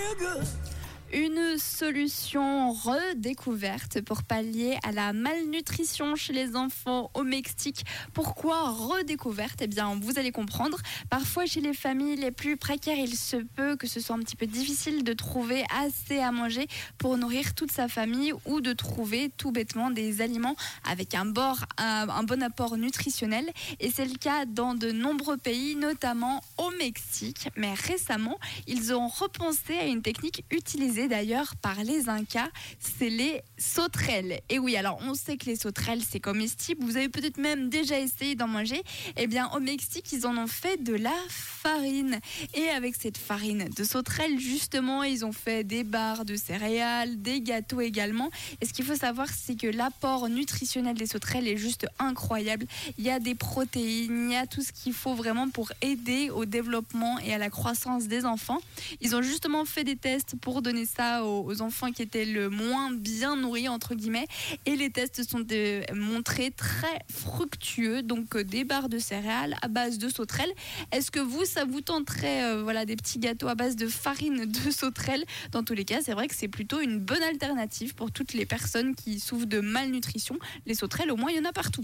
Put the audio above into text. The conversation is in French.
feel good. Une solution redécouverte pour pallier à la malnutrition chez les enfants au Mexique. Pourquoi redécouverte? Eh bien, vous allez comprendre. Parfois, chez les familles les plus précaires, il se peut que ce soit un petit peu difficile de trouver assez à manger pour nourrir toute sa famille ou de trouver tout bêtement des aliments avec un, bon apport nutritionnel. Et c'est le cas dans de nombreux pays, notamment au Mexique. Mais récemment, ils ont repensé à une technique utilisée d'ailleurs par les Incas, c'est les sauterelles. Et oui, alors on sait que les sauterelles c'est comestible, vous avez peut-être même déjà essayé d'en manger. Eh bien au Mexique, ils en ont fait de la farine. Et avec cette farine de sauterelle, justement, ils ont fait des barres de céréales, des gâteaux également. Et ce qu'il faut savoir, c'est que l'apport nutritionnel des sauterelles est juste incroyable. Il y a des protéines, il y a tout ce qu'il faut vraiment pour aider au développement et à la croissance des enfants. Ils ont justement fait des tests pour donner ça aux, enfants qui étaient le moins bien nourris, entre guillemets. Et les tests sont de, montrés très fructueux. Donc, euh, des barres de céréales à base de sauterelles. Est-ce que vous, ça vous tenterait euh, voilà, des petits gâteaux à base de farine de sauterelles? Dans tous les cas, c'est vrai que c'est plutôt une bonne alternative pour toutes les personnes qui souffrent de malnutrition. Les sauterelles, au moins, il y en a partout.